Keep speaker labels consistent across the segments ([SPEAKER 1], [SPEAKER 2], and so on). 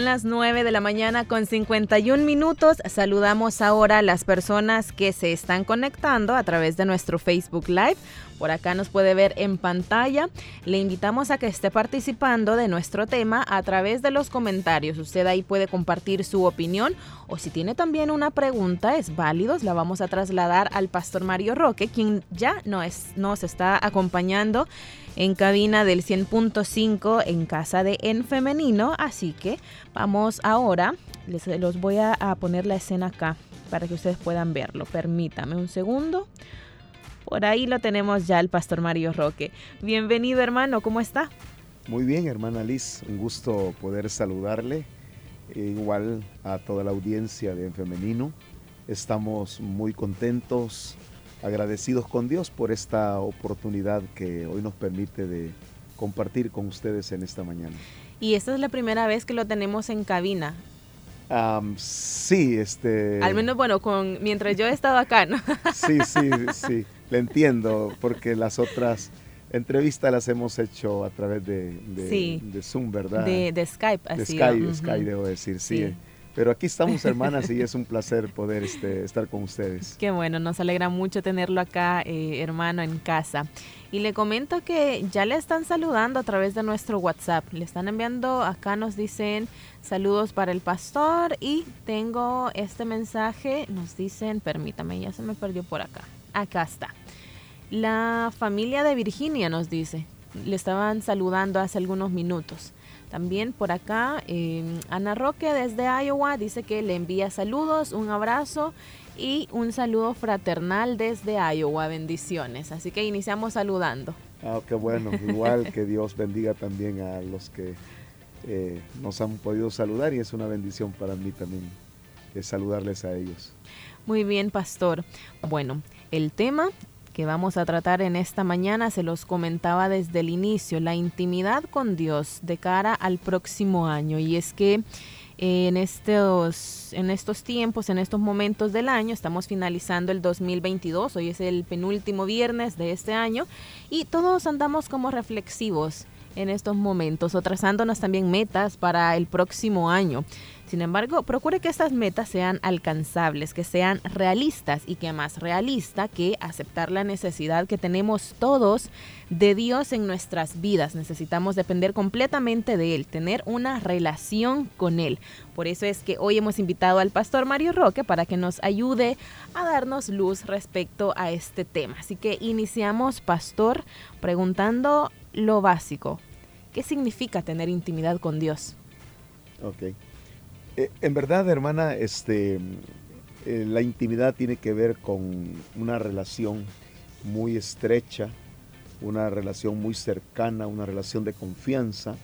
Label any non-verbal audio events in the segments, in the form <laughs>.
[SPEAKER 1] Son las 9 de la mañana con 51 minutos. Saludamos ahora a las personas que se están conectando a través de nuestro Facebook Live. Por acá nos puede ver en pantalla. Le invitamos a que esté participando de nuestro tema a través de los comentarios. Usted ahí puede compartir su opinión o si tiene también una pregunta, es válido. La vamos a trasladar al pastor Mario Roque, quien ya nos, nos está acompañando en cabina del 100.5 en casa de En Femenino. Así que vamos ahora, les los voy a, a poner la escena acá para que ustedes puedan verlo. Permítame un segundo. Por ahí lo tenemos ya el pastor Mario Roque. Bienvenido hermano, ¿cómo está?
[SPEAKER 2] Muy bien, hermana Liz, un gusto poder saludarle, e igual a toda la audiencia de En Femenino. Estamos muy contentos, agradecidos con Dios por esta oportunidad que hoy nos permite de compartir con ustedes en esta mañana.
[SPEAKER 1] Y esta es la primera vez que lo tenemos en cabina.
[SPEAKER 2] Um, sí, este...
[SPEAKER 1] Al menos, bueno, con mientras yo he estado acá, ¿no? <laughs>
[SPEAKER 2] Sí, sí, sí. Le entiendo, porque las otras entrevistas las hemos hecho a través de, de, Zoom, ¿verdad?
[SPEAKER 1] De, Skype,
[SPEAKER 2] así. De Skype, Skype, debo decir, sí. Pero aquí estamos, hermanas, y es un placer poder este, estar con ustedes.
[SPEAKER 1] Qué bueno, nos alegra mucho tenerlo acá, eh, hermano, en casa. Y le comento que ya le están saludando a través de nuestro WhatsApp. Le están enviando, acá nos dicen saludos para el pastor y tengo este mensaje, nos dicen, permítame, ya se me perdió por acá. Acá está. La familia de Virginia nos dice, le estaban saludando hace algunos minutos. También por acá, em, Ana Roque desde Iowa dice que le envía saludos, un abrazo y un saludo fraternal desde Iowa. Bendiciones. Así que iniciamos saludando.
[SPEAKER 2] Ah, qué bueno. <laughs> Igual que Dios bendiga también a los que eh, nos han podido saludar y es una bendición para mí también eh, saludarles a ellos.
[SPEAKER 1] Muy bien, pastor. Bueno, el tema que vamos a tratar en esta mañana se los comentaba desde el inicio, la intimidad con Dios de cara al próximo año. Y es que en estos, en estos tiempos, en estos momentos del año, estamos finalizando el 2022, hoy es el penúltimo viernes de este año y todos andamos como reflexivos en estos momentos o trazándonos también metas para el próximo año. Sin embargo, procure que estas metas sean alcanzables, que sean realistas y que más realista que aceptar la necesidad que tenemos todos de Dios en nuestras vidas. Necesitamos depender completamente de Él, tener una relación con Él. Por eso es que hoy hemos invitado al pastor Mario Roque para que nos ayude a darnos luz respecto a este tema. Así que iniciamos, pastor, preguntando lo básico. ¿Qué significa tener intimidad con Dios?
[SPEAKER 2] Ok. Eh, en verdad, hermana, este, eh, la intimidad tiene que ver con una relación muy estrecha, una relación muy cercana, una relación de confianza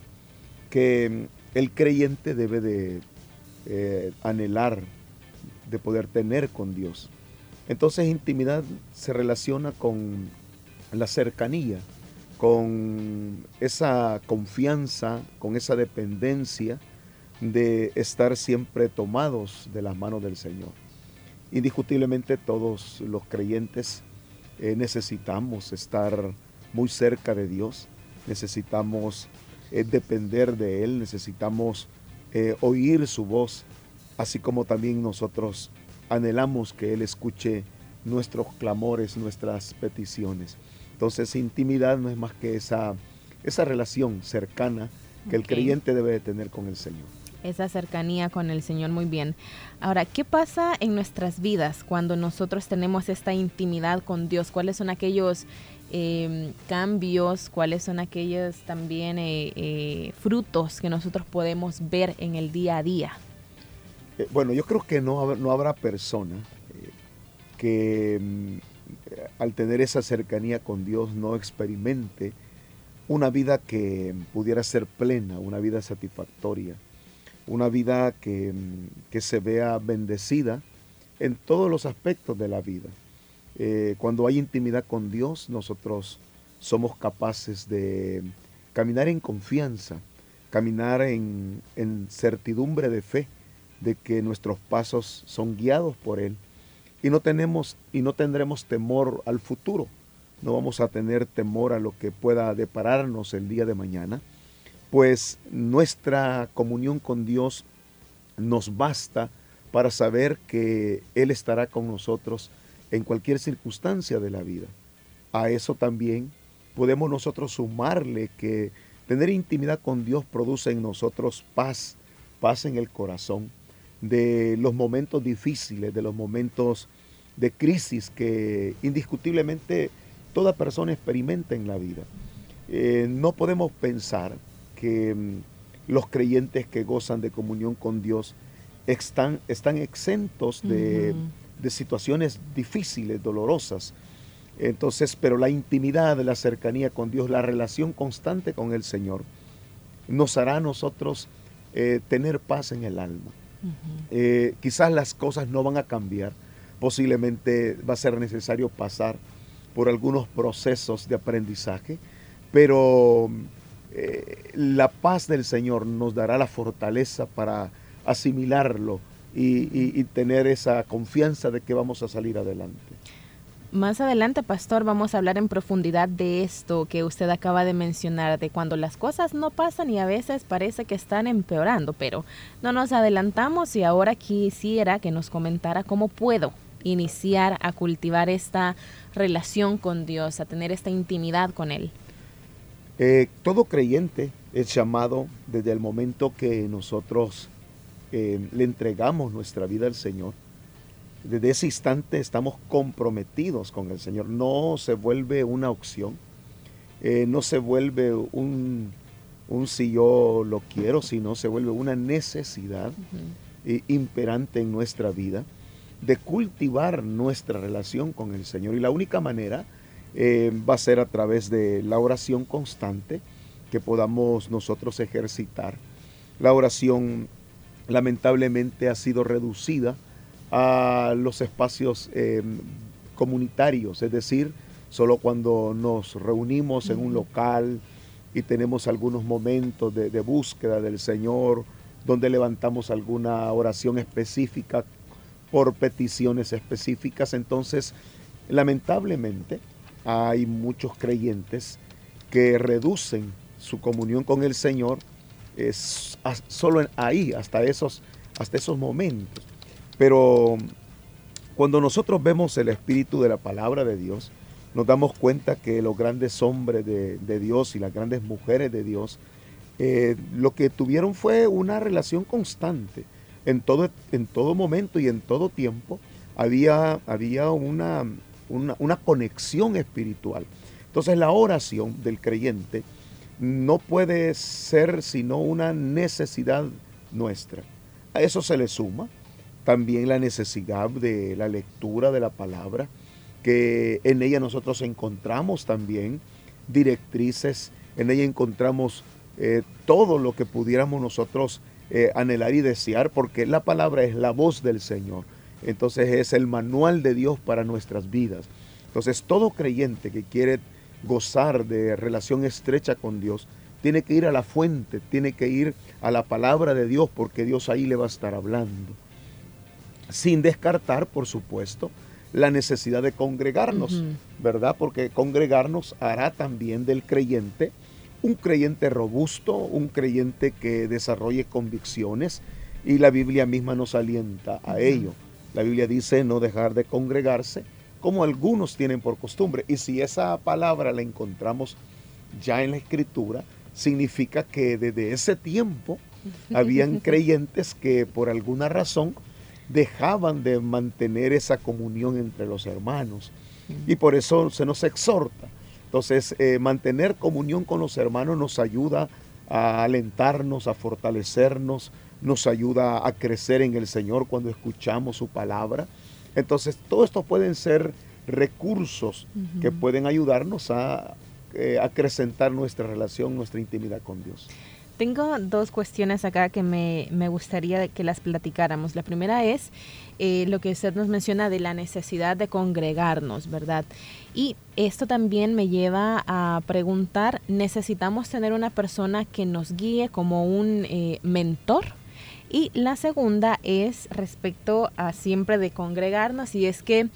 [SPEAKER 2] que mm, el creyente debe de eh, anhelar, de poder tener con Dios. Entonces intimidad se relaciona con la cercanía, con esa confianza, con esa dependencia, de estar siempre tomados de las manos del Señor. Indiscutiblemente todos los creyentes eh, necesitamos estar muy cerca de Dios, necesitamos eh, depender de Él, necesitamos eh, oír su voz, así como también nosotros anhelamos que Él escuche nuestros clamores, nuestras peticiones. Entonces intimidad no es más que esa, esa relación cercana que el creyente debe de tener con el Señor
[SPEAKER 1] esa cercanía con el Señor muy bien. Ahora, ¿qué pasa en nuestras vidas cuando nosotros tenemos esta intimidad con Dios? ¿Cuáles son aquellos em, cambios? ¿Cuáles son aquellos también eh, eh, frutos que nosotros podemos ver en el día a día?
[SPEAKER 2] Eh, bueno, yo creo que no, no habrá persona que mm, al tener esa cercanía con Dios no experimente una vida que pudiera ser plena, una vida satisfactoria una vida que, se vea bendecida en todos los aspectos de la vida. Eh, cuando hay intimidad con Dios, nosotros somos capaces de caminar en confianza, caminar en, certidumbre de fe de que nuestros pasos son guiados por Él. Y no tenemos y no tendremos temor al futuro, no vamos a tener temor a lo que pueda depararnos el día de mañana, pues nuestra comunión con Dios nos basta para saber que Él estará con nosotros en cualquier circunstancia de la vida. A eso también podemos nosotros sumarle que tener intimidad con Dios produce en nosotros paz, paz en el corazón, de los momentos difíciles, de los momentos de crisis que indiscutiblemente toda persona experimenta en la vida. Eh, no podemos pensar que mm, los creyentes que gozan de comunión con Dios están, están exentos de, de situaciones difíciles, dolorosas. Entonces, pero la intimidad, la cercanía con Dios, la relación constante con el Señor, nos hará a nosotros eh, tener paz en el alma. Eh, quizás las cosas no van a cambiar, posiblemente va a ser necesario pasar por algunos procesos de aprendizaje, pero eh, la paz del Señor nos dará la fortaleza para asimilarlo y, tener esa confianza de que vamos a salir adelante.
[SPEAKER 1] Más adelante, pastor, vamos a hablar en profundidad de esto que usted acaba de mencionar, de cuando las cosas no pasan y a veces parece que están empeorando, pero no nos adelantamos y ahora quisiera que nos comentara cómo puedo iniciar a cultivar esta relación con Dios, a tener esta intimidad con Él.
[SPEAKER 2] Eh, todo creyente es llamado desde el momento que nosotros le entregamos nuestra vida al Señor, desde ese instante estamos comprometidos con el Señor. No se vuelve una opción, eh, no se vuelve un, un, si yo lo quiero, sino se vuelve una necesidad imperante en nuestra vida de cultivar nuestra relación con el Señor. Y la única manera eh, va a ser a través de la oración constante que podamos nosotros ejercitar. La oración lamentablemente ha sido reducida a los espacios eh, comunitarios, es decir, solo cuando nos reunimos en un local y tenemos algunos momentos de, búsqueda del Señor, donde levantamos alguna oración específica por peticiones específicas, entonces lamentablemente hay muchos creyentes que reducen su comunión con el Señor es solo ahí, hasta esos, hasta esos momentos. Pero cuando nosotros vemos el espíritu de la palabra de Dios, nos damos cuenta que los grandes hombres de, Dios y las grandes mujeres de Dios, eh, lo que tuvieron fue una relación constante. En todo, en todo momento y en todo tiempo había, había una, una conexión espiritual. Entonces la oración del creyente no puede ser sino una necesidad nuestra. A eso se le suma también la necesidad de la lectura de la palabra, que en ella nosotros encontramos también directrices, en ella encontramos eh, todo lo que pudiéramos nosotros eh, anhelar y desear, porque la palabra es la voz del Señor. Entonces es el manual de Dios para nuestras vidas. Entonces todo creyente que quiere gozar de relación estrecha con Dios, tiene que ir a la fuente, tiene que ir a la palabra de Dios, porque Dios ahí le va a estar hablando. Sin descartar, por supuesto, la necesidad de congregarnos, ¿verdad? Porque congregarnos hará también del creyente un creyente robusto, un creyente que desarrolle convicciones y la Biblia misma nos alienta a ello. La Biblia dice no dejar de congregarse como algunos tienen por costumbre. Y si esa palabra la encontramos ya en la escritura, significa que desde ese tiempo habían <laughs> creyentes que por alguna razón dejaban de mantener esa comunión entre los hermanos. Y por eso se nos exhorta. Entonces, eh, mantener comunión con los hermanos nos ayuda a alentarnos, a fortalecernos, nos ayuda a crecer en el Señor cuando escuchamos su palabra. Entonces, todo esto pueden ser recursos que pueden ayudarnos a eh, acrecentar nuestra relación, nuestra intimidad con Dios.
[SPEAKER 1] Tengo dos cuestiones acá que me, me gustaría que las platicáramos. La primera es eh, lo que usted nos menciona de la necesidad de congregarnos, ¿verdad? Y esto también me lleva a preguntar, ¿necesitamos tener una persona que nos guíe como un eh, mentor? Y la segunda es respecto a siempre de congregarnos y es que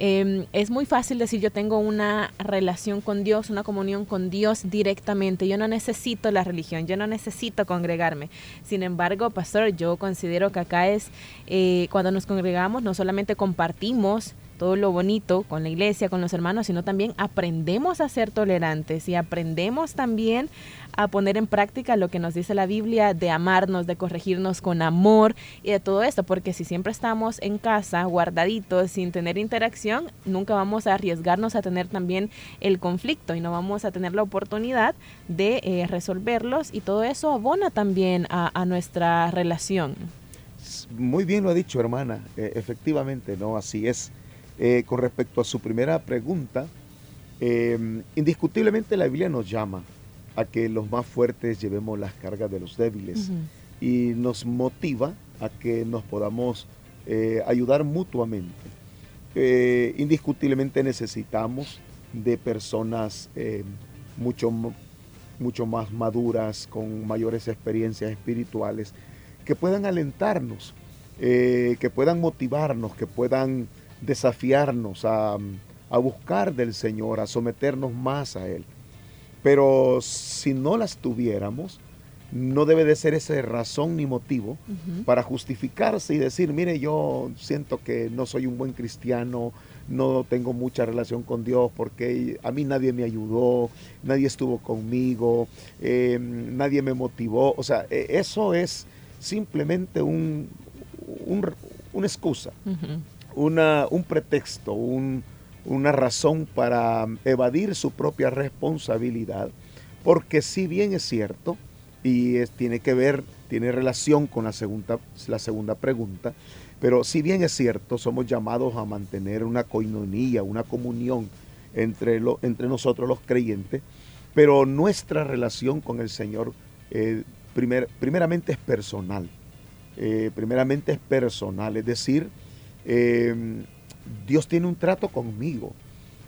[SPEAKER 1] Em, es muy fácil decir yo tengo una relación con Dios, una comunión con Dios directamente. Yo no necesito la religión, yo no necesito congregarme. Sin embargo, pastor, yo considero que acá es eh, cuando nos congregamos, no solamente compartimos todo lo bonito con la iglesia, con los hermanos, sino también aprendemos a ser tolerantes y aprendemos también a poner en práctica lo que nos dice la Biblia de amarnos, de corregirnos con amor y de todo esto, porque si siempre estamos en casa guardaditos sin tener interacción, nunca vamos a arriesgarnos a tener también el conflicto y no vamos a tener la oportunidad de eh, resolverlos y todo eso abona también a, nuestra relación.
[SPEAKER 2] Muy bien lo ha dicho, hermana. E, efectivamente, ¿no? Así es. Eh, con respecto a su primera pregunta, em, indiscutiblemente la Biblia nos llama a que los más fuertes llevemos las cargas de los débiles y nos motiva a que nos podamos eh, ayudar mutuamente. Eh, indiscutiblemente necesitamos de personas mucho, mucho más maduras, con mayores experiencias espirituales, que puedan alentarnos, que puedan motivarnos, que puedan desafiarnos a, buscar del Señor, a someternos más a Él. Pero si no las tuviéramos, no debe de ser esa razón ni motivo para justificarse y decir, mire, yo siento que no soy un buen cristiano, no tengo mucha relación con Dios porque a mí nadie me ayudó, nadie estuvo conmigo, em, nadie me motivó. O sea, e, eso es simplemente un, una excusa un pretexto, una razón para evadir su propia responsabilidad, porque si bien es cierto, y tiene que ver, tiene relación con la segunda, la segunda pregunta, pero si bien es cierto, somos llamados a mantener una coinonía, una comunión entre, entre nosotros los creyentes, pero nuestra relación con el Señor eh, primeramente es personal. Eh, primeramente es personal, es decir, Em, Dios tiene un trato conmigo.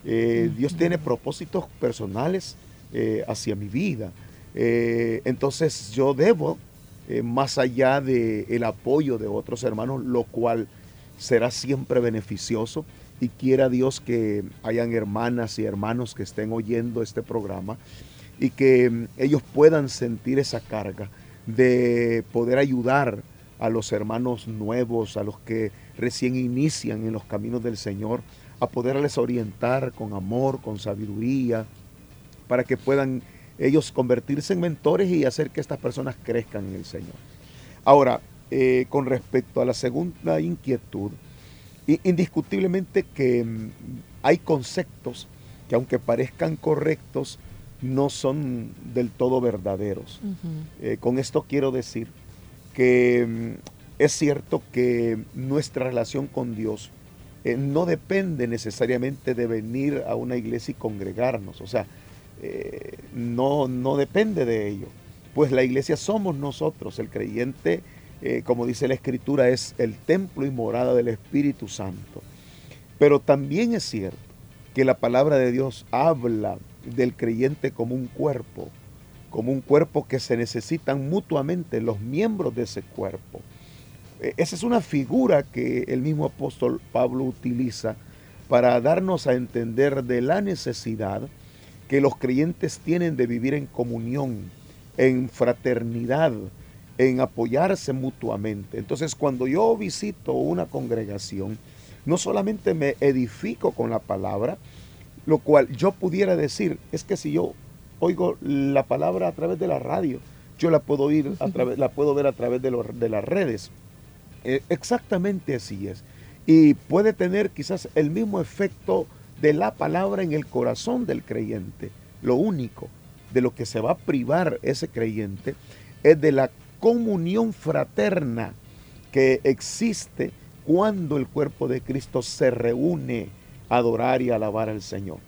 [SPEAKER 2] Eh, Dios tiene propósitos personales eh, hacia mi vida. Eh, entonces yo debo, más allá del apoyo de otros hermanos, lo cual será siempre beneficioso, y quiera Dios que hayan hermanas y hermanos que estén oyendo este programa y que em, ellos puedan sentir esa carga de poder ayudar a los hermanos nuevos, a los que recién inician en los caminos del Señor, a poderles orientar con amor, con sabiduría, para que puedan ellos convertirse en mentores y hacer que estas personas crezcan en el Señor. Ahora, eh, con respecto a la segunda inquietud, indiscutiblemente que mm, hay conceptos que aunque parezcan correctos, no son del todo verdaderos. Eh, con esto quiero decir que mm, es cierto que nuestra relación con Dios eh, no depende necesariamente de venir a una iglesia y congregarnos, o sea, eh, no, no depende de ello, pues la iglesia somos nosotros, el creyente, eh, como dice la escritura, es el templo y morada del Espíritu Santo. Pero también es cierto que la palabra de Dios habla del creyente como un cuerpo, como un cuerpo que se necesitan mutuamente los miembros de ese cuerpo. E, esa es una figura que el mismo apóstol Pablo utiliza para darnos a entender de la necesidad que los creyentes tienen de vivir en comunión, en fraternidad, en apoyarse mutuamente. Entonces, cuando yo visito una congregación, no solamente me edifico con la palabra, lo cual yo pudiera decir, es que si yo oigo la palabra a través de la radio, yo la puedo oír a <laughs> través, la puedo ver a través de, de las redes. Eh, exactamente así es. Y puede tener quizás el mismo efecto de la palabra en el corazón del creyente. Lo único de lo que se va a privar ese creyente es de la comunión fraterna que existe cuando el cuerpo de Cristo se reúne a adorar y alabar al Señor.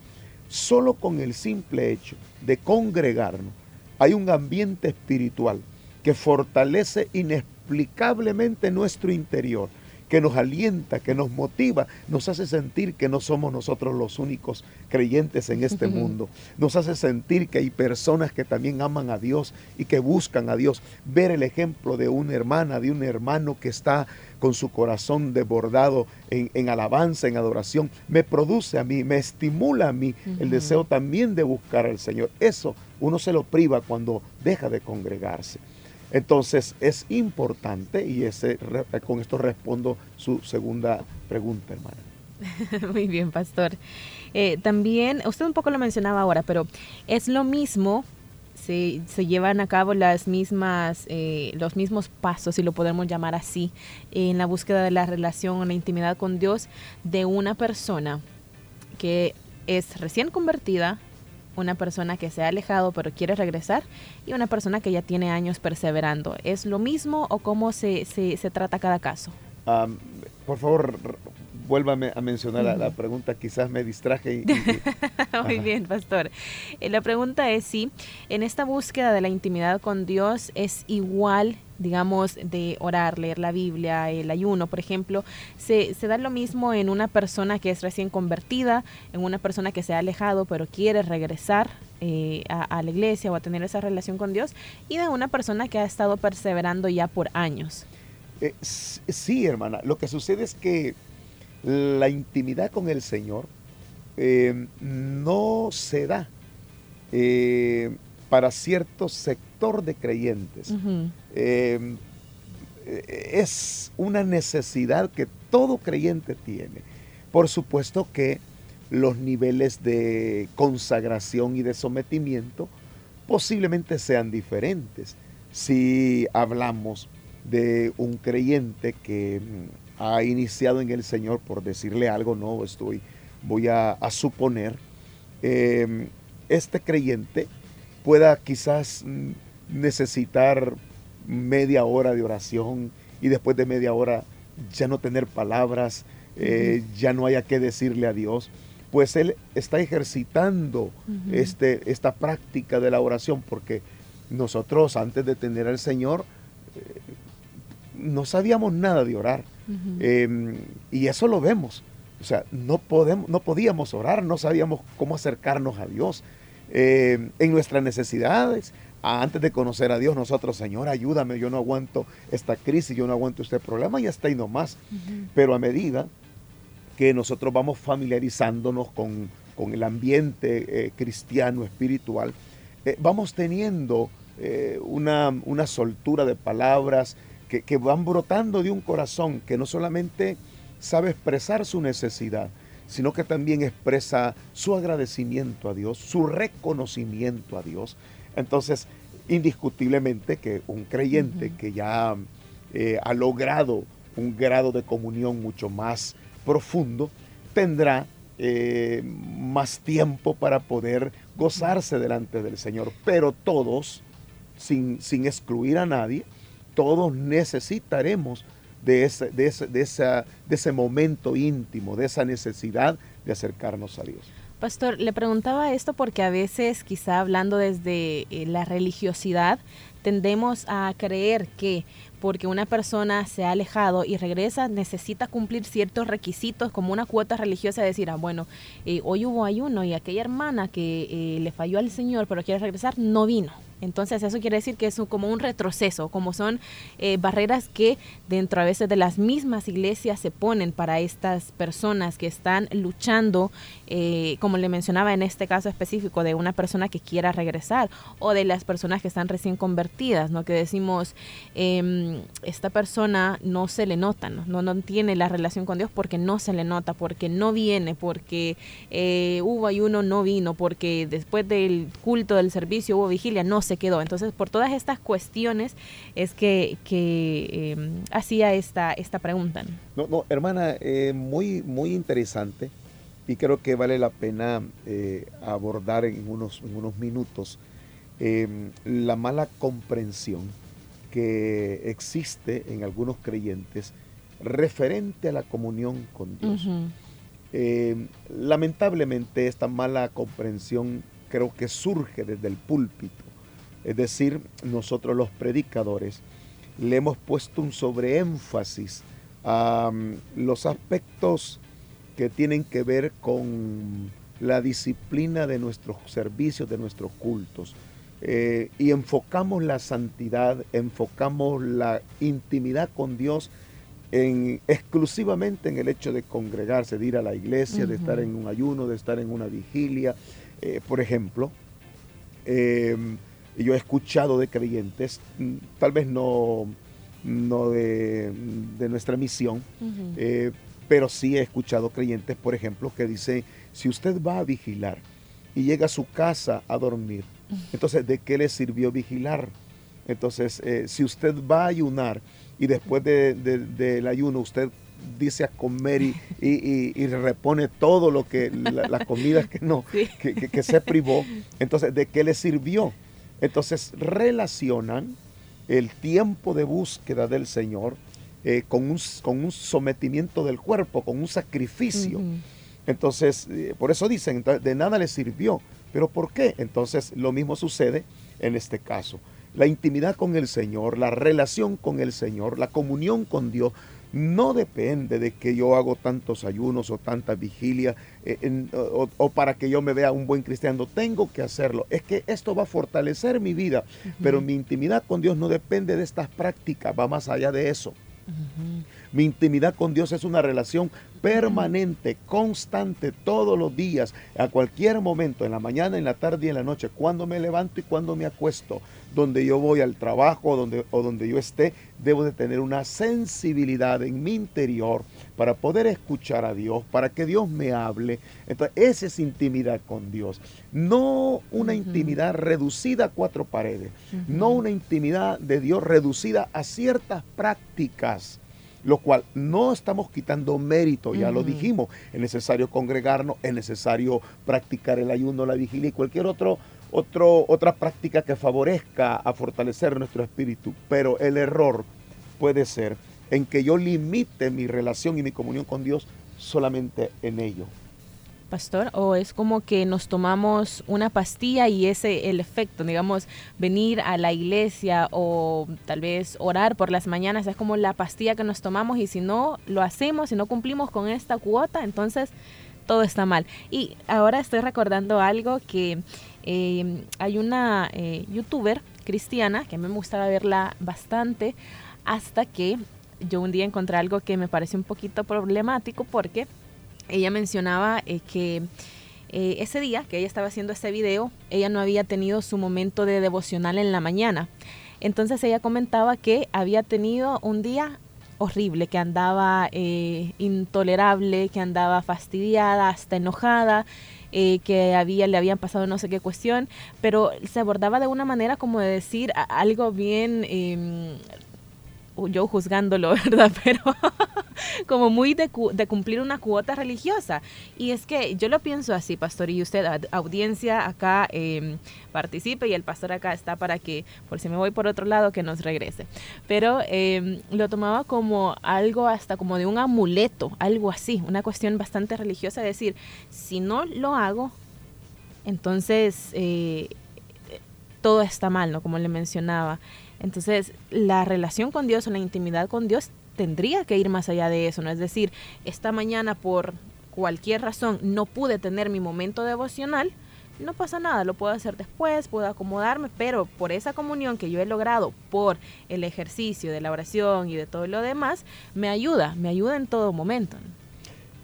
[SPEAKER 2] Solo con el simple hecho de congregarnos, hay un ambiente espiritual que fortalece inexplicablemente nuestro interior que nos alienta, que nos motiva, nos hace sentir que no somos nosotros los únicos creyentes en este mundo. Nos hace sentir que hay personas que también aman a Dios y que buscan a Dios. Ver el ejemplo de una hermana, de un hermano que está con su corazón desbordado en, alabanza, en adoración, me produce a mí, me estimula a mí el deseo también de buscar al Señor. Eso uno se lo priva cuando deja de congregarse. Entonces es importante y ese, con esto respondo su segunda pregunta, hermana. <laughs>
[SPEAKER 1] Muy bien, pastor. Eh, también, usted un poco lo mencionaba ahora, pero es lo mismo, se, se llevan a cabo las mismas, eh, los mismos pasos, si lo podemos llamar así, en la búsqueda de la relación, la intimidad con Dios de una persona que es recién convertida, una persona que se ha alejado pero quiere regresar y una persona que ya tiene años perseverando. ¿Es lo mismo o cómo se, se, trata cada caso?
[SPEAKER 2] por favor, vuélvame a mencionar la, pregunta, quizás me distraje. <laughs>
[SPEAKER 1] Muy bien, pastor. Eh, la pregunta es si en esta búsqueda de la intimidad con Dios es igual digamos, de orar, leer la Biblia, el ayuno, por ejemplo, se, se da lo mismo en una persona que es recién convertida, en una persona que se ha alejado pero quiere regresar eh, a, la iglesia o a tener esa relación con Dios, y de una persona que ha estado perseverando ya por años.
[SPEAKER 2] Eh, sí, hermana, lo que sucede es que la intimidad con el Señor eh, no se da para cierto sector de creyentes. Em, es una necesidad que todo creyente tiene. Por supuesto que los niveles de consagración y de sometimiento posiblemente sean diferentes. Si hablamos de un creyente que mm, ha iniciado en el Señor, por decirle algo, no estoy, voy a, suponer, em, este creyente pueda quizás mm, necesitar media hora de oración y después de media hora ya no tener palabras, eh, ya no haya que decirle a Dios, pues él está ejercitando este, esta práctica de la oración porque nosotros antes de tener al Señor eh, no sabíamos nada de orar em, y eso lo vemos. O sea, no, podemos, no podíamos orar, no sabíamos cómo acercarnos a Dios. Eh, en nuestras necesidades. Antes de conocer a Dios, nosotros, Señor, ayúdame, yo no aguanto esta crisis, yo no aguanto este problema y hasta ahí nomás. Pero a medida que nosotros vamos familiarizándonos con, el ambiente eh, cristiano, espiritual, eh, vamos teniendo una, una, soltura de palabras que, que van brotando de un corazón que no solamente sabe expresar su necesidad, sino que también expresa su agradecimiento a Dios, su reconocimiento a Dios. Entonces, indiscutiblemente que un creyente que ya eh, ha logrado un grado de comunión mucho más profundo, tendrá eh, más tiempo para poder gozarse delante del Señor. Pero todos, sin, sin excluir a nadie, todos necesitaremos de ese, de, ese, de, de ese momento íntimo, de esa necesidad de acercarnos a Dios.
[SPEAKER 1] Pastor, le preguntaba esto porque a veces, quizá hablando desde eh, la religiosidad, tendemos a creer que porque una persona se ha alejado y regresa, necesita cumplir ciertos requisitos como una cuota religiosa, decir, ah, bueno, eh, hoy hubo ayuno y aquella hermana que eh, le falló al Señor pero quiere regresar, no vino. Entonces eso quiere decir que es como un retroceso, como son eh, barreras que dentro a veces de las mismas iglesias se ponen para estas personas que están luchando, eh, como le mencionaba en este caso específico, de una persona que quiera regresar o de las personas que están recién convertidas, ¿no? Que decimos, em, esta persona no se le nota, ¿no? ¿no? tiene la relación con Dios porque no se le nota, porque no viene, porque eh, hubo ayuno, no vino, porque después del culto del servicio hubo vigilia, no se quedó. Entonces, por todas estas cuestiones es que, em, hacía esta, esta pregunta.
[SPEAKER 2] No, no, hermana, eh, muy, muy interesante y creo que vale la pena eh, abordar en unos, en unos minutos em, la mala comprensión que existe en algunos creyentes referente a la comunión con Dios. Em, lamentablemente esta mala comprensión creo que surge desde el púlpito Es decir, nosotros los predicadores le hemos puesto un sobreénfasis a mm, los aspectos que tienen que ver con la disciplina de nuestros servicios, de nuestros cultos. Eh, y enfocamos la santidad, enfocamos la intimidad con Dios en, exclusivamente en el hecho de congregarse, de ir a la iglesia, de estar en un ayuno, de estar en una vigilia. Eh, por ejemplo, eh, yo he escuchado de creyentes, mm, tal vez no, no de, nuestra misión, pero sí he escuchado creyentes, por ejemplo, que dicen, si usted va a vigilar y llega a su casa a dormir, entonces, ¿de qué le sirvió vigilar? Entonces, eh, si usted va a ayunar y después del ayuno usted dice a comer y, repone todo lo que, las comidas que no, <laughs> que, se privó, entonces, ¿de qué le sirvió? Entonces, relacionan el tiempo de búsqueda del Señor eh, con, un, con, un, sometimiento del cuerpo, con un sacrificio. Entonces, eh, por eso dicen, de nada le sirvió. ¿Pero por qué? Entonces, lo mismo sucede en este caso. La intimidad con el Señor, la relación con el Señor, la comunión con Dios, no depende de que yo hago tantos ayunos o tanta vigilia eh, o, para que yo me vea un buen cristiano. Tengo que hacerlo. Es que esto va a fortalecer mi vida, pero mi intimidad con Dios no depende de estas prácticas, va más allá de eso. Mi intimidad con Dios es una relación permanente, constante, todos los días, a cualquier momento, en la mañana, en la tarde y en la noche, cuando me levanto y cuando me acuesto, donde yo voy al trabajo donde, o donde yo esté, debo de tener una sensibilidad en mi interior para poder escuchar a Dios, para que Dios me hable. Entonces, esa es intimidad con Dios. No una intimidad reducida a cuatro paredes, no una intimidad de Dios reducida a ciertas prácticas lo cual no estamos quitando mérito, ya lo dijimos, es necesario congregarnos, es necesario practicar el ayuno, la vigilia y cualquier otro, otro, otra práctica que favorezca a fortalecer nuestro espíritu, pero el error puede ser en que yo limite mi relación y mi comunión con Dios solamente en ello
[SPEAKER 1] pastor? ¿O es como que nos tomamos una pastilla y ese el efecto, digamos, venir a la iglesia o tal vez orar por las mañanas es como la pastilla que nos tomamos y si no lo hacemos, si no cumplimos con esta cuota, entonces todo está mal. Y ahora estoy recordando algo que eh, hay una eh, youtuber cristiana que me gustaba verla bastante hasta que yo un día encontré algo que me pareció un poquito problemático porque ella mencionaba eh, que eh, ese día que ella estaba haciendo ese video, ella no había tenido su momento de devocional en la mañana. Entonces ella comentaba que había tenido un día horrible, que andaba eh, intolerable, que andaba fastidiada, hasta enojada, que había, le habían pasado no sé qué cuestión, pero se abordaba de una manera como de decir algo bien em, yo juzgándolo, <laughs> ¿verdad? Pero <laughs> como muy de, cumplir una cuota religiosa. Y es que yo lo pienso así, pastor, y usted, audiencia acá, em, participe y el pastor acá está para que, por si me voy por otro lado, que nos regrese. Pero em, lo tomaba como algo hasta como de un amuleto, algo así, una cuestión bastante religiosa, decir, si no lo hago, entonces... Eh, todo está mal, ¿no? Como le mencionaba. Entonces, la relación con Dios o la intimidad con Dios tendría que ir más allá de eso, ¿no? Es decir, esta mañana por cualquier razón no pude tener mi momento devocional, no pasa nada, lo puedo hacer después, puedo acomodarme, pero por esa comunión que yo he logrado, por el ejercicio de la oración y de todo lo demás, me ayuda, me ayuda en todo momento.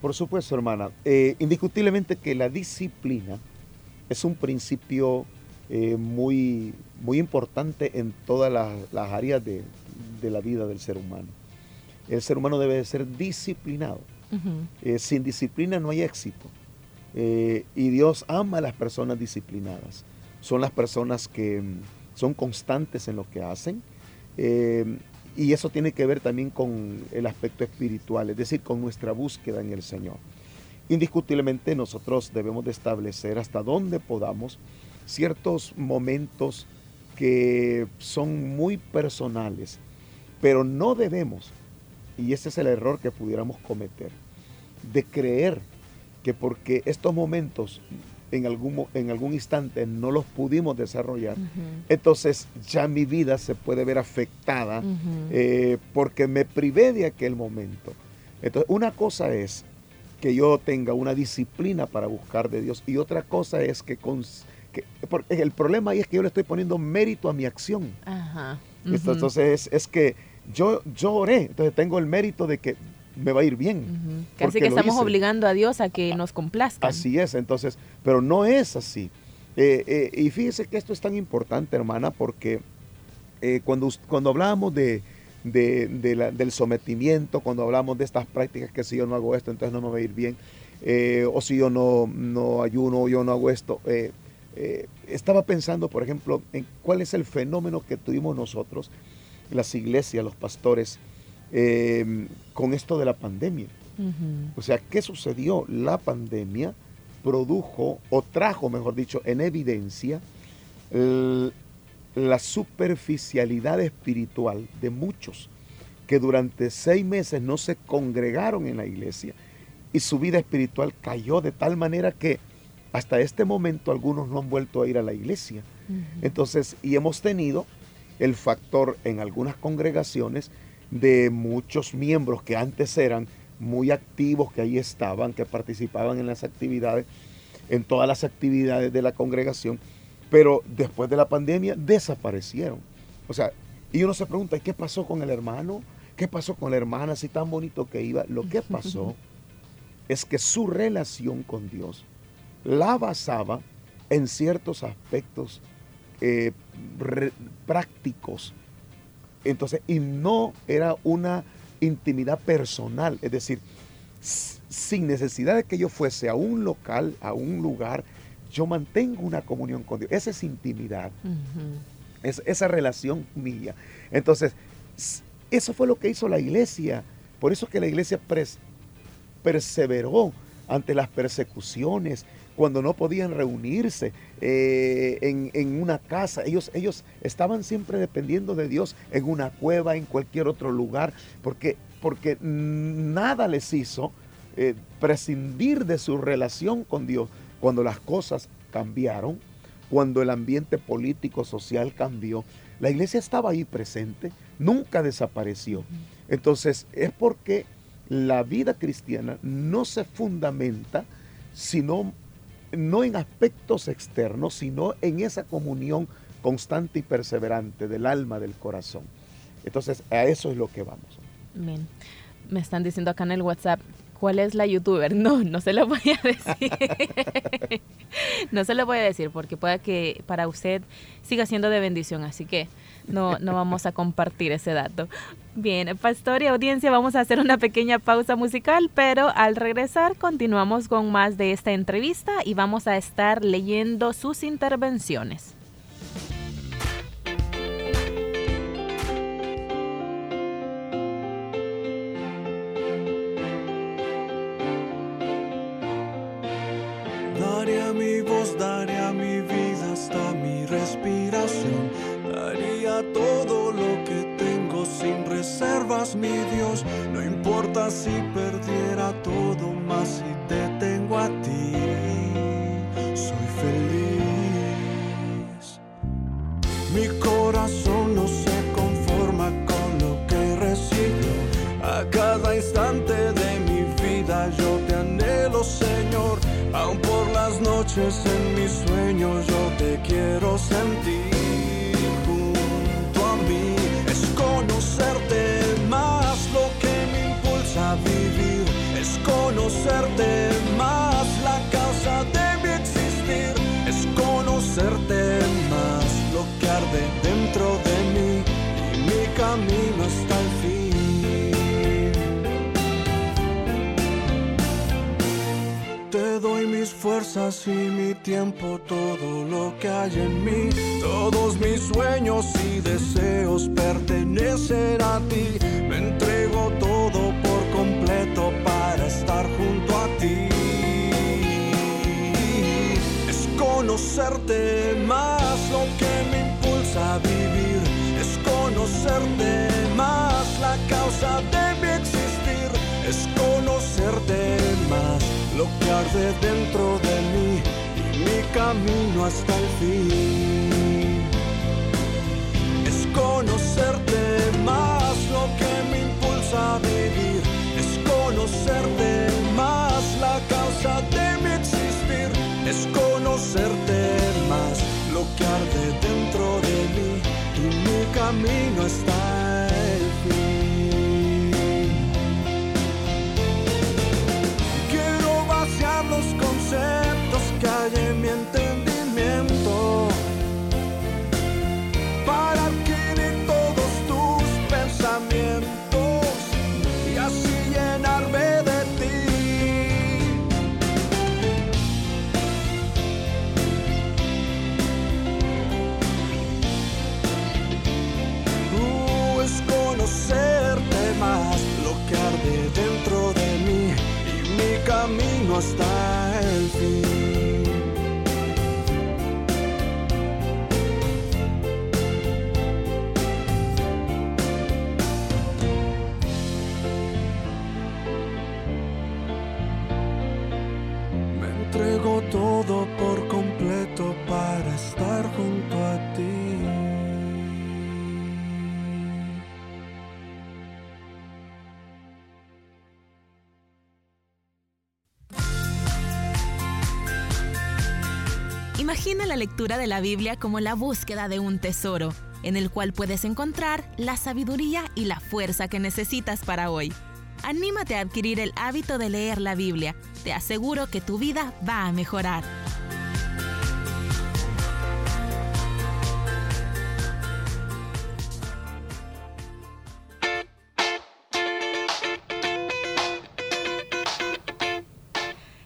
[SPEAKER 2] Por supuesto, hermana. Eh, indiscutiblemente que la disciplina es un principio eh, muy, muy importante en todas las, áreas de, la vida del ser humano. El ser humano debe ser disciplinado. Eh, sin disciplina no hay éxito. Eh, y Dios ama a las personas disciplinadas. Son las personas que mm, son constantes en lo que hacen. y eso tiene que ver también con el aspecto espiritual, es decir, con nuestra búsqueda en el Señor. Indiscutiblemente nosotros debemos de establecer hasta dónde podamos ciertos momentos que son muy personales, pero no debemos, y ese es el error que pudiéramos cometer, de creer que porque estos momentos en algún, en algún instante no los pudimos desarrollar, entonces ya mi vida se puede ver afectada eh, porque me privé de aquel momento. Entonces, una cosa es que yo tenga una disciplina para buscar de Dios y otra cosa es que, el problema ahí es que yo le estoy poniendo mérito a mi acción. Entonces es, que yo, yo oré, entonces tengo el mérito de que me va a ir bien.
[SPEAKER 1] Casi que estamos obligando a Dios a que nos complazca.
[SPEAKER 2] Así es, entonces, pero no es así. Eh, eh, y fíjese que esto es tan importante, hermana, porque eh, cuando, cuando hablamos de, del sometimiento, cuando hablamos de estas prácticas, que si yo no hago esto, entonces no me va a ir bien, o si yo no, no ayuno, o yo no hago esto, estaba pensando, por ejemplo, en cuál es el fenómeno que tuvimos nosotros, las iglesias, los pastores, Em, con esto de la pandemia. O sea, ¿qué sucedió? La pandemia produjo o trajo, mejor dicho, en evidencia la superficialidad espiritual de muchos que durante seis meses no se congregaron en la iglesia y su vida espiritual cayó de tal manera que hasta este momento algunos no han vuelto a ir a la iglesia. Entonces, y hemos tenido el factor en algunas congregaciones de muchos miembros que antes eran muy activos, que ahí estaban, que participaban en las actividades, en todas las actividades de la congregación, pero después de la pandemia desaparecieron. O sea, y uno se pregunta, ¿qué pasó con el hermano? ¿Qué pasó con la hermana? Si tan bonito que iba. Lo que <laughs> pasó es que su relación con Dios la basaba en ciertos aspectos eh, prácticos entonces, y no era una intimidad personal, es decir, sin necesidad de que yo fuese a un local, a un lugar, yo mantengo una comunión con Dios. Esa es intimidad, es, esa relación mía. Entonces, eso fue lo que hizo la iglesia. Por eso que la iglesia perseveró ante las persecuciones, cuando no podían reunirse eh, en, una casa. Ellos, ellos estaban siempre dependiendo de Dios en una cueva, en cualquier otro lugar, porque, porque nada les hizo eh, prescindir de su relación con Dios cuando las cosas cambiaron, cuando el ambiente político, social cambió. La iglesia estaba ahí presente, nunca desapareció. Entonces es porque la vida cristiana no se fundamenta sino no en aspectos externos, sino en esa comunión constante y perseverante del alma, del corazón. Entonces, a eso es lo que vamos.
[SPEAKER 1] Me están diciendo acá en el WhatsApp, ¿cuál es la youtuber? <laughs> No, no se lo voy a decir. <laughs> no se lo voy a decir porque puede que para usted siga siendo de bendición, así que no, no vamos a compartir ese dato. Bien, pastor y audiencia, vamos a hacer una pequeña pausa musical, pero al regresar continuamos con más de esta entrevista y vamos a estar leyendo sus intervenciones.
[SPEAKER 3] Daré a mi voz, daré a mi vida hasta mi respiración Daría todo lo que tengo sin reservas, mi Dios. No importa si perdiera todo más si te tengo a ti. Soy feliz. Mi corazón no se conforma con lo que recibo. A cada instante de mi vida yo te anhelo, Señor. Aun por las noches en mis conocerte más la causa de mi existir es conocerte más lo que arde dentro de mí y mi camino hasta el fin te doy mis fuerzas y mi tiempo todo lo que hay en mí todos mis sueños y deseos pertenecen a ti. Para estar junto a ti. Es conocerte más lo que me impulsa a vivir. Es conocerte más la causa de mi existir. Es conocerte más lo que arde dentro de mí camino hasta el fin. Es conocerte más lo que me impulsa a vivir. Más la causa de mi existir. Es conocerte más lo que arde dentro de mí. Y mi camino está
[SPEAKER 4] lectura de la Biblia como la búsqueda de un tesoro, en el cual puedes encontrar la sabiduría y la fuerza que necesitas para hoy. Anímate a adquirir el hábito de leer la Biblia. Te aseguro que tu vida va a mejorar.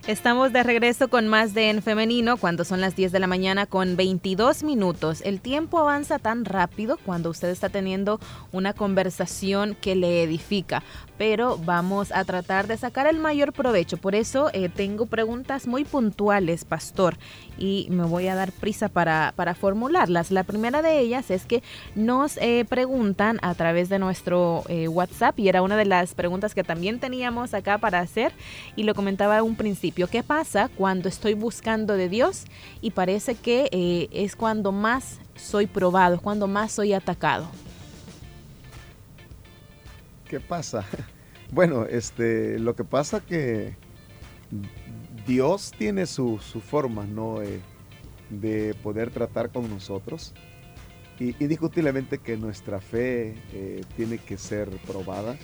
[SPEAKER 1] Estamos de regreso con más de En Femenino cuando son las 10 de la mañana con 22 minutos. El tiempo avanza tan rápido cuando usted está teniendo una conversación que le edifica, pero vamos a tratar de sacar el mayor provecho. Por eso eh, tengo preguntas muy puntuales, pastor, y me voy a dar prisa para, formularlas. La primera de ellas es que nos eh, preguntan a través de nuestro eh, WhatsApp y era una de las preguntas que también teníamos acá para hacer y lo comentaba a un principio. ¿Qué pasa cuando estoy buscando de Dios y parece que es cuando más soy probado, es cuando más soy atacado?
[SPEAKER 2] ¿Qué pasa? Bueno, este, lo que pasa que Dios tiene su, forma, ¿no? Eh, de poder tratar con nosotros. Y indiscutiblemente que nuestra fe eh, tiene que ser probada.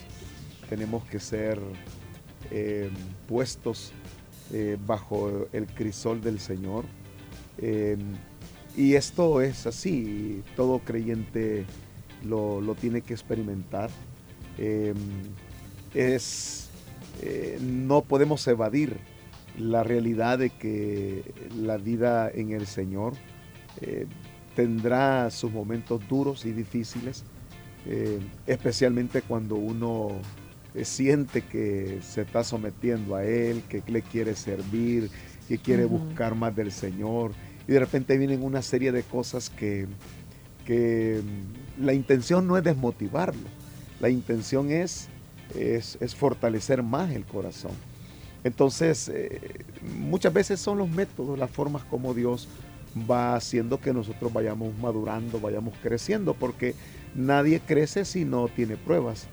[SPEAKER 2] Tenemos que ser eh, puestos bajo el crisol del Señor. Y esto es así, todo creyente lo tiene que experimentar. Es, eh, no podemos evadir la realidad de que la vida en el Señor eh, tendrá sus momentos duros y difíciles, eh, especialmente cuando uno siente que se está sometiendo a Él, que le quiere servir, que quiere buscar más del Señor. Y de repente vienen una serie de cosas que, que mm, la intención no es desmotivarlo, la intención es, es, fortalecer más el corazón. Entonces, eh, muchas veces son los métodos, las formas como Dios va haciendo que nosotros vayamos madurando, vayamos creciendo, porque nadie crece si no tiene pruebas,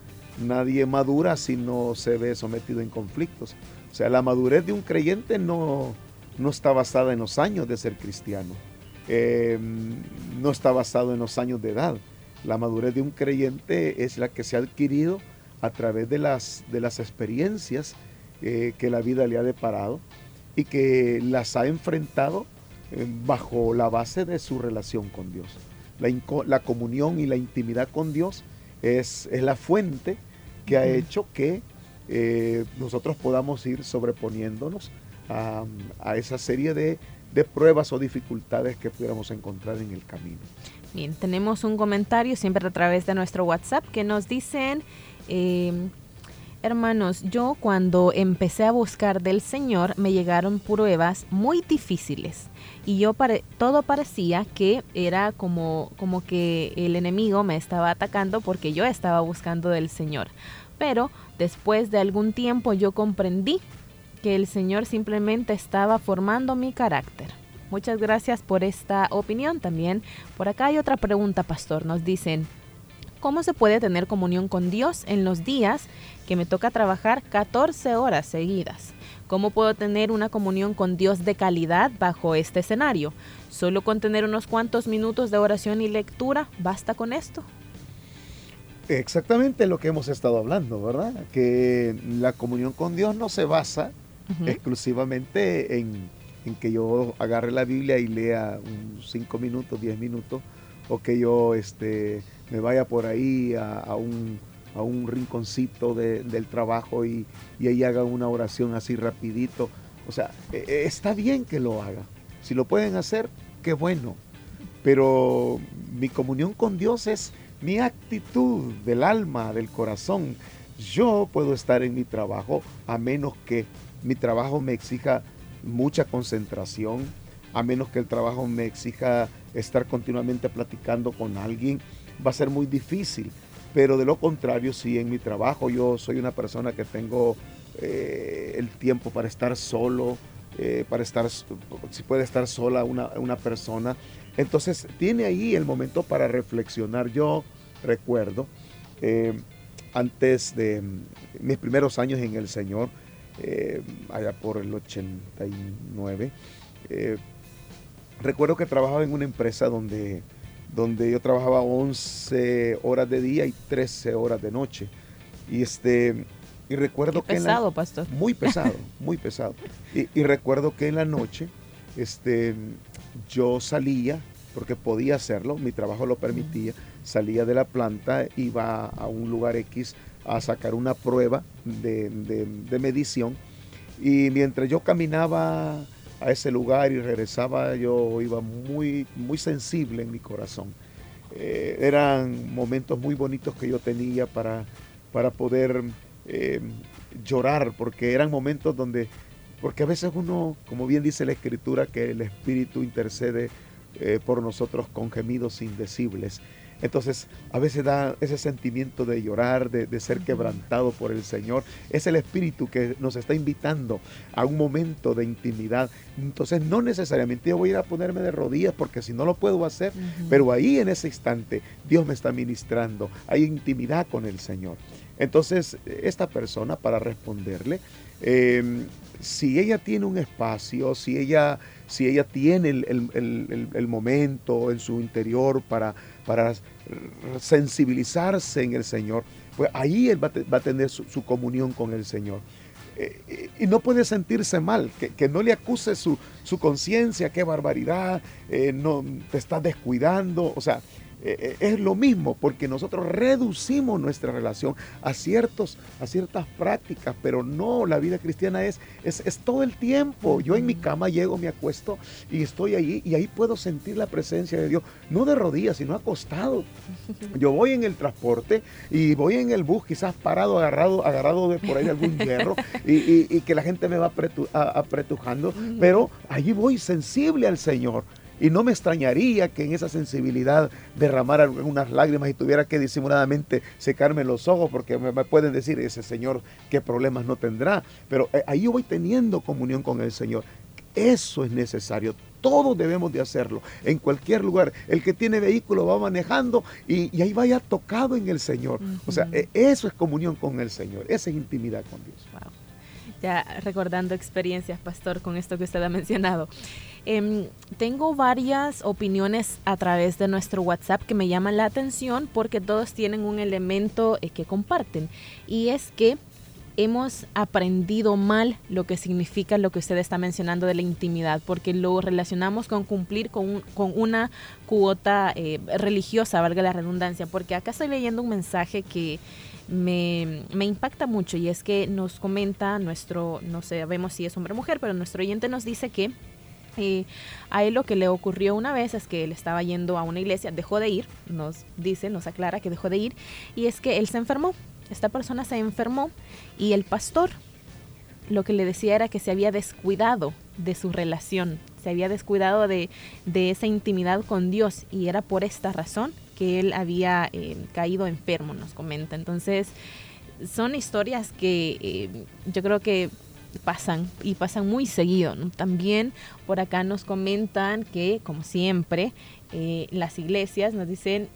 [SPEAKER 2] nadie madura si no se ve sometido en conflictos. O sea, la madurez de un creyente no, no está basada en los años de ser cristiano, eh, no está basado en los años de edad. La madurez de un creyente es la que se ha adquirido a través de las, de las experiencias eh, que la vida le ha deparado y que las ha enfrentado eh, bajo la base de su relación con Dios. La, la comunión y la intimidad con Dios es, es la fuente que ha hecho que eh, nosotros podamos ir sobreponiéndonos a, a esa serie de, de pruebas o dificultades que pudiéramos encontrar en el camino.
[SPEAKER 1] Bien, tenemos un comentario siempre a través de nuestro WhatsApp que nos dicen, eh, hermanos, yo cuando empecé a buscar del Señor me llegaron pruebas muy difíciles y yo pare- todo parecía que era como, como que el enemigo me estaba atacando porque yo estaba buscando del Señor. Pero después de algún tiempo yo comprendí que el Señor simplemente estaba formando mi carácter. Muchas gracias por esta opinión también. Por acá hay otra pregunta, pastor. Nos dicen, ¿cómo se puede tener comunión con Dios en los días que me toca trabajar 14 horas seguidas? ¿Cómo puedo tener una comunión con Dios de calidad bajo este escenario? ¿Solo con tener unos cuantos minutos de oración y lectura basta con esto?
[SPEAKER 2] Exactamente lo que hemos estado hablando, ¿verdad? Que la comunión con Dios no se basa exclusivamente en, que yo agarre la Biblia y lea cinco minutos, diez minutos, o que yo este, me vaya por ahí a, un, rinconcito del trabajo y, ahí haga una oración así rapidito. O sea, e, e, está bien que lo haga. Si lo pueden hacer, qué bueno. Pero mi comunión con Dios es mi actitud del alma, del corazón. Yo puedo estar en mi trabajo a menos que mi trabajo me exija mucha concentración, a menos que el trabajo me exija estar continuamente platicando con alguien, va a ser muy difícil. Pero de lo contrario, si en mi trabajo yo soy una persona que tengo eh, el tiempo para estar solo, eh, para estar, si puede estar sola una, una persona, entonces tiene ahí el momento para reflexionar. Yo recuerdo, eh, antes de mis primeros años en el Señor, allá por el 89, eh, recuerdo que trabajaba en una empresa donde, donde yo trabajaba 11 horas de día y 13 horas de noche. Y este y recuerdo que
[SPEAKER 1] pesado, pastor.
[SPEAKER 2] muy <laughs> pesado, muy pesado. Y, y, recuerdo que en la noche este, yo salía porque podía hacerlo, mi trabajo lo permitía, salía de la planta, iba a un lugar X a sacar una prueba de, medición y mientras yo caminaba a ese lugar y regresaba, yo iba muy, muy sensible en mi corazón. Eh, eran momentos muy bonitos que yo tenía para, para poder eh, llorar, porque eran momentos donde, porque a veces uno, como bien dice la escritura, que el Espíritu intercede eh, por nosotros con gemidos indecibles. Entonces, a veces da ese sentimiento de llorar, de, ser quebrantado por el Señor. Es el Espíritu que nos está invitando a un momento de intimidad. Entonces, no necesariamente yo voy a ir a ponerme de rodillas porque si no lo puedo hacer, pero ahí en ese instante Dios me está ministrando. Hay intimidad con el Señor. Entonces, esta persona, para responderle, em, si ella tiene un espacio, si ella si ella tiene el, momento en su interior para, sensibilizarse en el Señor, pues ahí él va, a tener su, comunión con el Señor. Eh, y no puede sentirse mal, que, no le acuse su, conciencia, qué barbaridad, eh, no te estás descuidando, o sea, eh, eh, es lo mismo, porque nosotros reducimos nuestra relación a, ciertos, a ciertas prácticas, pero no, la vida cristiana es, es, todo el tiempo. Yo en mi cama llego, me acuesto y estoy ahí y ahí puedo sentir la presencia de Dios, no de rodillas, sino acostado. <laughs> Yo voy en el transporte y voy en el bus, quizás parado, agarrado, agarrado de por ahí de algún hierro y, que la gente me va apretujando, pero allí voy sensible al Señor. Y no me extrañaría que en esa sensibilidad derramara unas lágrimas y tuviera que disimuladamente secarme los ojos porque me, pueden decir, ese Señor, qué problemas no tendrá. Pero eh, ahí yo voy teniendo comunión con el Señor. Eso es necesario. Todos debemos de hacerlo. En cualquier lugar. El que tiene vehículo va manejando y, ahí vaya tocado en el Señor. O sea, e, eso es comunión con el Señor. Esa es intimidad con Dios.
[SPEAKER 1] Ya recordando experiencias, pastor, con esto que usted ha mencionado. Em, tengo varias opiniones a través de nuestro WhatsApp que me llaman la atención porque todos tienen un elemento eh, que comparten. Y es que hemos aprendido mal lo que significa lo que usted está mencionando de la intimidad, porque lo relacionamos con cumplir con, una cuota eh, religiosa, valga la redundancia, porque acá estoy leyendo un mensaje que me, me, impacta mucho y es que nos comenta nuestro, no sabemos si es hombre o mujer, pero nuestro oyente nos dice que y a él lo que le ocurrió una vez es que él estaba yendo a una iglesia, dejó de ir, nos dice, nos aclara que dejó de ir, y es que él se enfermó. Esta persona se enfermó y el pastor lo que le decía era que se había descuidado de su relación, se había descuidado de, esa intimidad con Dios y era por esta razón que él había eh, caído enfermo, nos comenta. Entonces, son historias que eh, yo creo que pasan y pasan muy seguido. También por acá nos comentan que, como siempre, eh, las iglesias nos dicen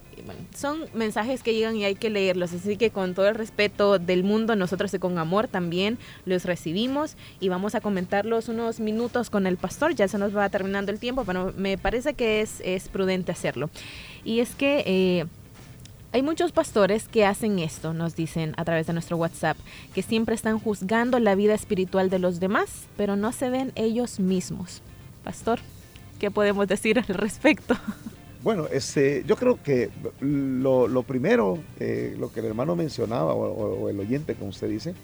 [SPEAKER 1] son mensajes que llegan y hay que leerlos, así que con todo el respeto del mundo, nosotros y con amor también los recibimos y vamos a comentarlos unos minutos con el pastor, ya se nos va terminando el tiempo, pero me parece que es, es prudente hacerlo. Y es que... Eh, hay muchos pastores que hacen esto, nos dicen a través de nuestro WhatsApp, que siempre están juzgando la vida espiritual de los demás, pero no se ven ellos mismos. Pastor, ¿qué podemos decir al respecto? <laughs>
[SPEAKER 2] Bueno, este, yo creo que lo, primero, eh, lo que el hermano mencionaba, o, el oyente, como usted dice,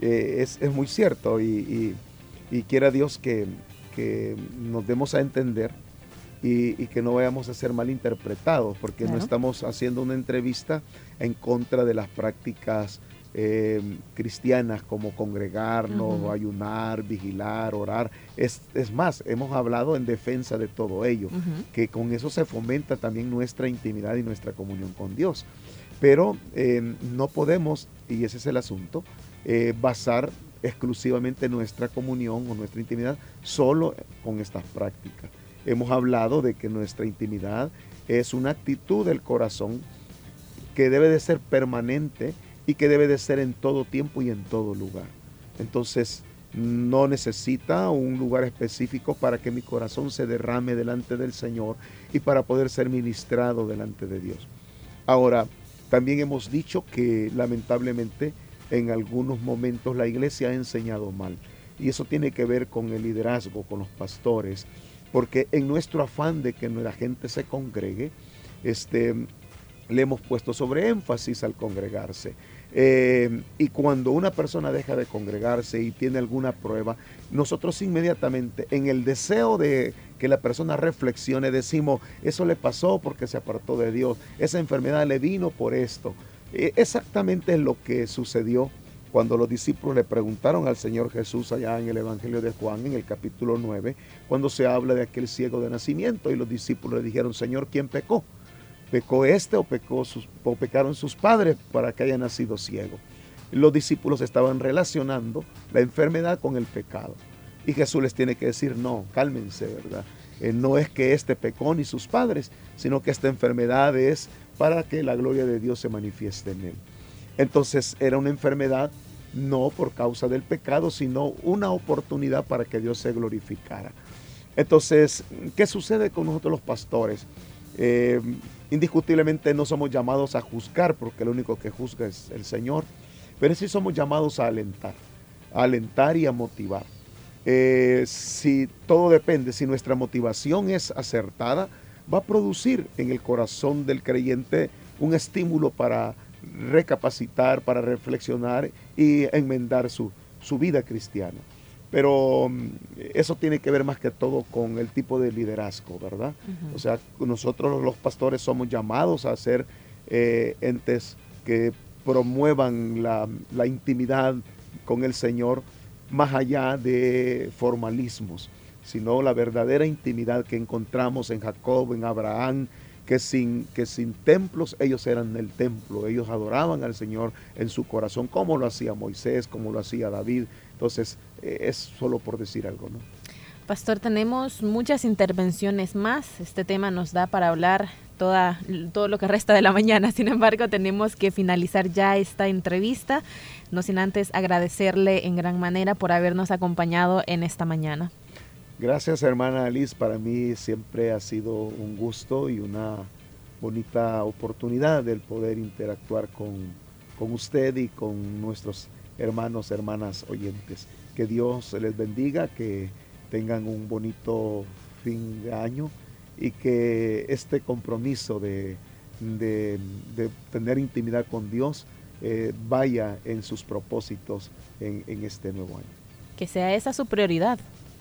[SPEAKER 2] eh, es, muy cierto y, quiera Dios que, nos demos a entender y, que no vayamos a ser malinterpretados, porque no estamos haciendo una entrevista en contra de las prácticas eh, cristianas como congregarnos, ayunar, vigilar, orar. Es, más, hemos hablado en defensa de todo ello, que con eso se fomenta también nuestra intimidad y nuestra comunión con Dios. Pero eh, no podemos, y ese es el asunto, eh, basar exclusivamente nuestra comunión o nuestra intimidad solo con estas prácticas. Hemos hablado de que nuestra intimidad es una actitud del corazón que debe de ser permanente y que debe de ser en todo tiempo y en todo lugar. Entonces, no necesita un lugar específico para que mi corazón se derrame delante del Señor y para poder ser ministrado delante de Dios. Ahora, también hemos dicho que lamentablemente en algunos momentos la iglesia ha enseñado mal. Y eso tiene que ver con el liderazgo, con los pastores, porque en nuestro afán de que la gente se congregue, este, le hemos puesto sobre énfasis al congregarse. Eh, y cuando una persona deja de congregarse y tiene alguna prueba, nosotros inmediatamente, en el deseo de que la persona reflexione, decimos, eso le pasó porque se apartó de Dios, esa enfermedad le vino por esto. Eh, exactamente es lo que sucedió cuando los discípulos le preguntaron al Señor Jesús allá en el Evangelio de Juan, en el capítulo 9, cuando se habla de aquel ciego de nacimiento y los discípulos le dijeron, Señor, ¿quién pecó? ¿Pecó este o, pecó sus, o pecaron sus padres para que haya nacido ciego? Los discípulos estaban relacionando la enfermedad con el pecado. Y Jesús les tiene que decir, no, cálmense, ¿verdad? Eh, no es que este pecó ni sus padres, sino que esta enfermedad es para que la gloria de Dios se manifieste en él. Entonces era una enfermedad no por causa del pecado, sino una oportunidad para que Dios se glorificara. Entonces, ¿qué sucede con nosotros los pastores? Eh, indiscutiblemente no somos llamados a juzgar, porque el único que juzga es el Señor, pero sí somos llamados a alentar, a alentar y a motivar. Eh, si todo depende, si nuestra motivación es acertada, va a producir en el corazón del creyente un estímulo para recapacitar, para reflexionar y enmendar su, su vida cristiana. Pero mm, eso tiene que ver más que todo con el tipo de liderazgo, ¿verdad? O sea, nosotros los pastores somos llamados a ser eh, entes que promuevan la, la, intimidad con el Señor más allá de formalismos, sino la verdadera intimidad que encontramos en Jacob, en Abraham, que sin, que sin templos ellos eran el templo, ellos adoraban al Señor en su corazón, como lo hacía Moisés, como lo hacía David. Entonces, eh, es solo por decir algo, ¿no?
[SPEAKER 1] Pastor, tenemos muchas intervenciones más. Este tema nos da para hablar toda, todo lo que resta de la mañana. Sin embargo, tenemos que finalizar ya esta entrevista, no sin antes agradecerle en gran manera por habernos acompañado en esta mañana.
[SPEAKER 2] Gracias, hermana Alice. Para mí siempre ha sido un gusto y una bonita oportunidad el poder interactuar con, con usted y con nuestros hermanos, hermanas oyentes. Que Dios les bendiga, que tengan un bonito fin de año y que este compromiso de, de, tener intimidad con Dios eh, vaya en sus propósitos en, en este nuevo año.
[SPEAKER 1] Que sea esa su prioridad.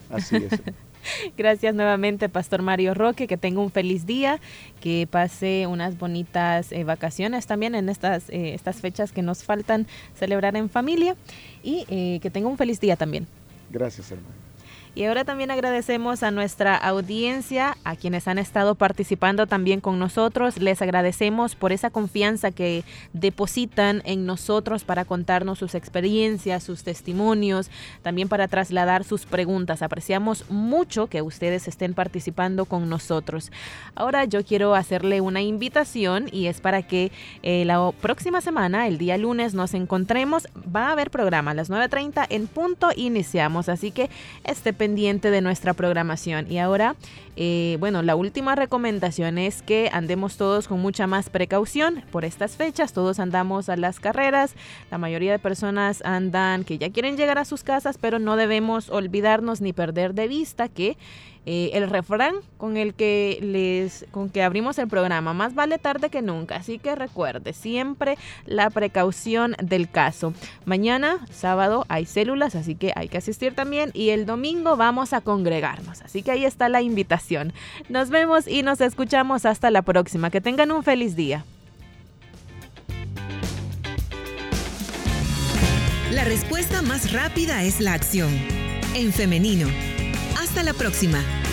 [SPEAKER 2] Así es. <laughs>
[SPEAKER 1] Gracias nuevamente, Pastor Mario Roque. Que tenga un feliz día, que pase unas bonitas eh, vacaciones también en estas, eh, estas fechas que nos faltan celebrar en familia y eh, que tenga un feliz día también.
[SPEAKER 2] Gracias, hermano.
[SPEAKER 1] Y ahora también agradecemos a nuestra audiencia, a quienes han estado participando también con nosotros. Les agradecemos por esa confianza que depositan en nosotros para contarnos sus experiencias, sus testimonios, también para trasladar sus preguntas. Apreciamos mucho que ustedes estén participando con nosotros. Ahora yo quiero hacerle una invitación y es para que eh, la próxima semana, el día lunes, nos encontremos. Va a haber programa a las 9.30 en punto. Iniciamos, así que este de nuestra programación. Y ahora, eh, bueno, la última recomendación es que andemos todos con mucha más precaución por estas fechas. Todos andamos a las carreras. La mayoría de personas andan que ya quieren llegar a sus casas, pero no debemos olvidarnos ni perder de vista que eh, el refrán con el que les con que abrimos el programa más vale tarde que nunca así que recuerde siempre la precaución del caso. Mañana sábado hay células así que hay que asistir también. Y el domingo vamos a congregarnos. Así que ahí está la invitación. Nos vemos y nos escuchamos. Hasta la próxima. Que tengan un feliz día.
[SPEAKER 5] La respuesta más rápida es la acción. En femenino. Hasta la próxima.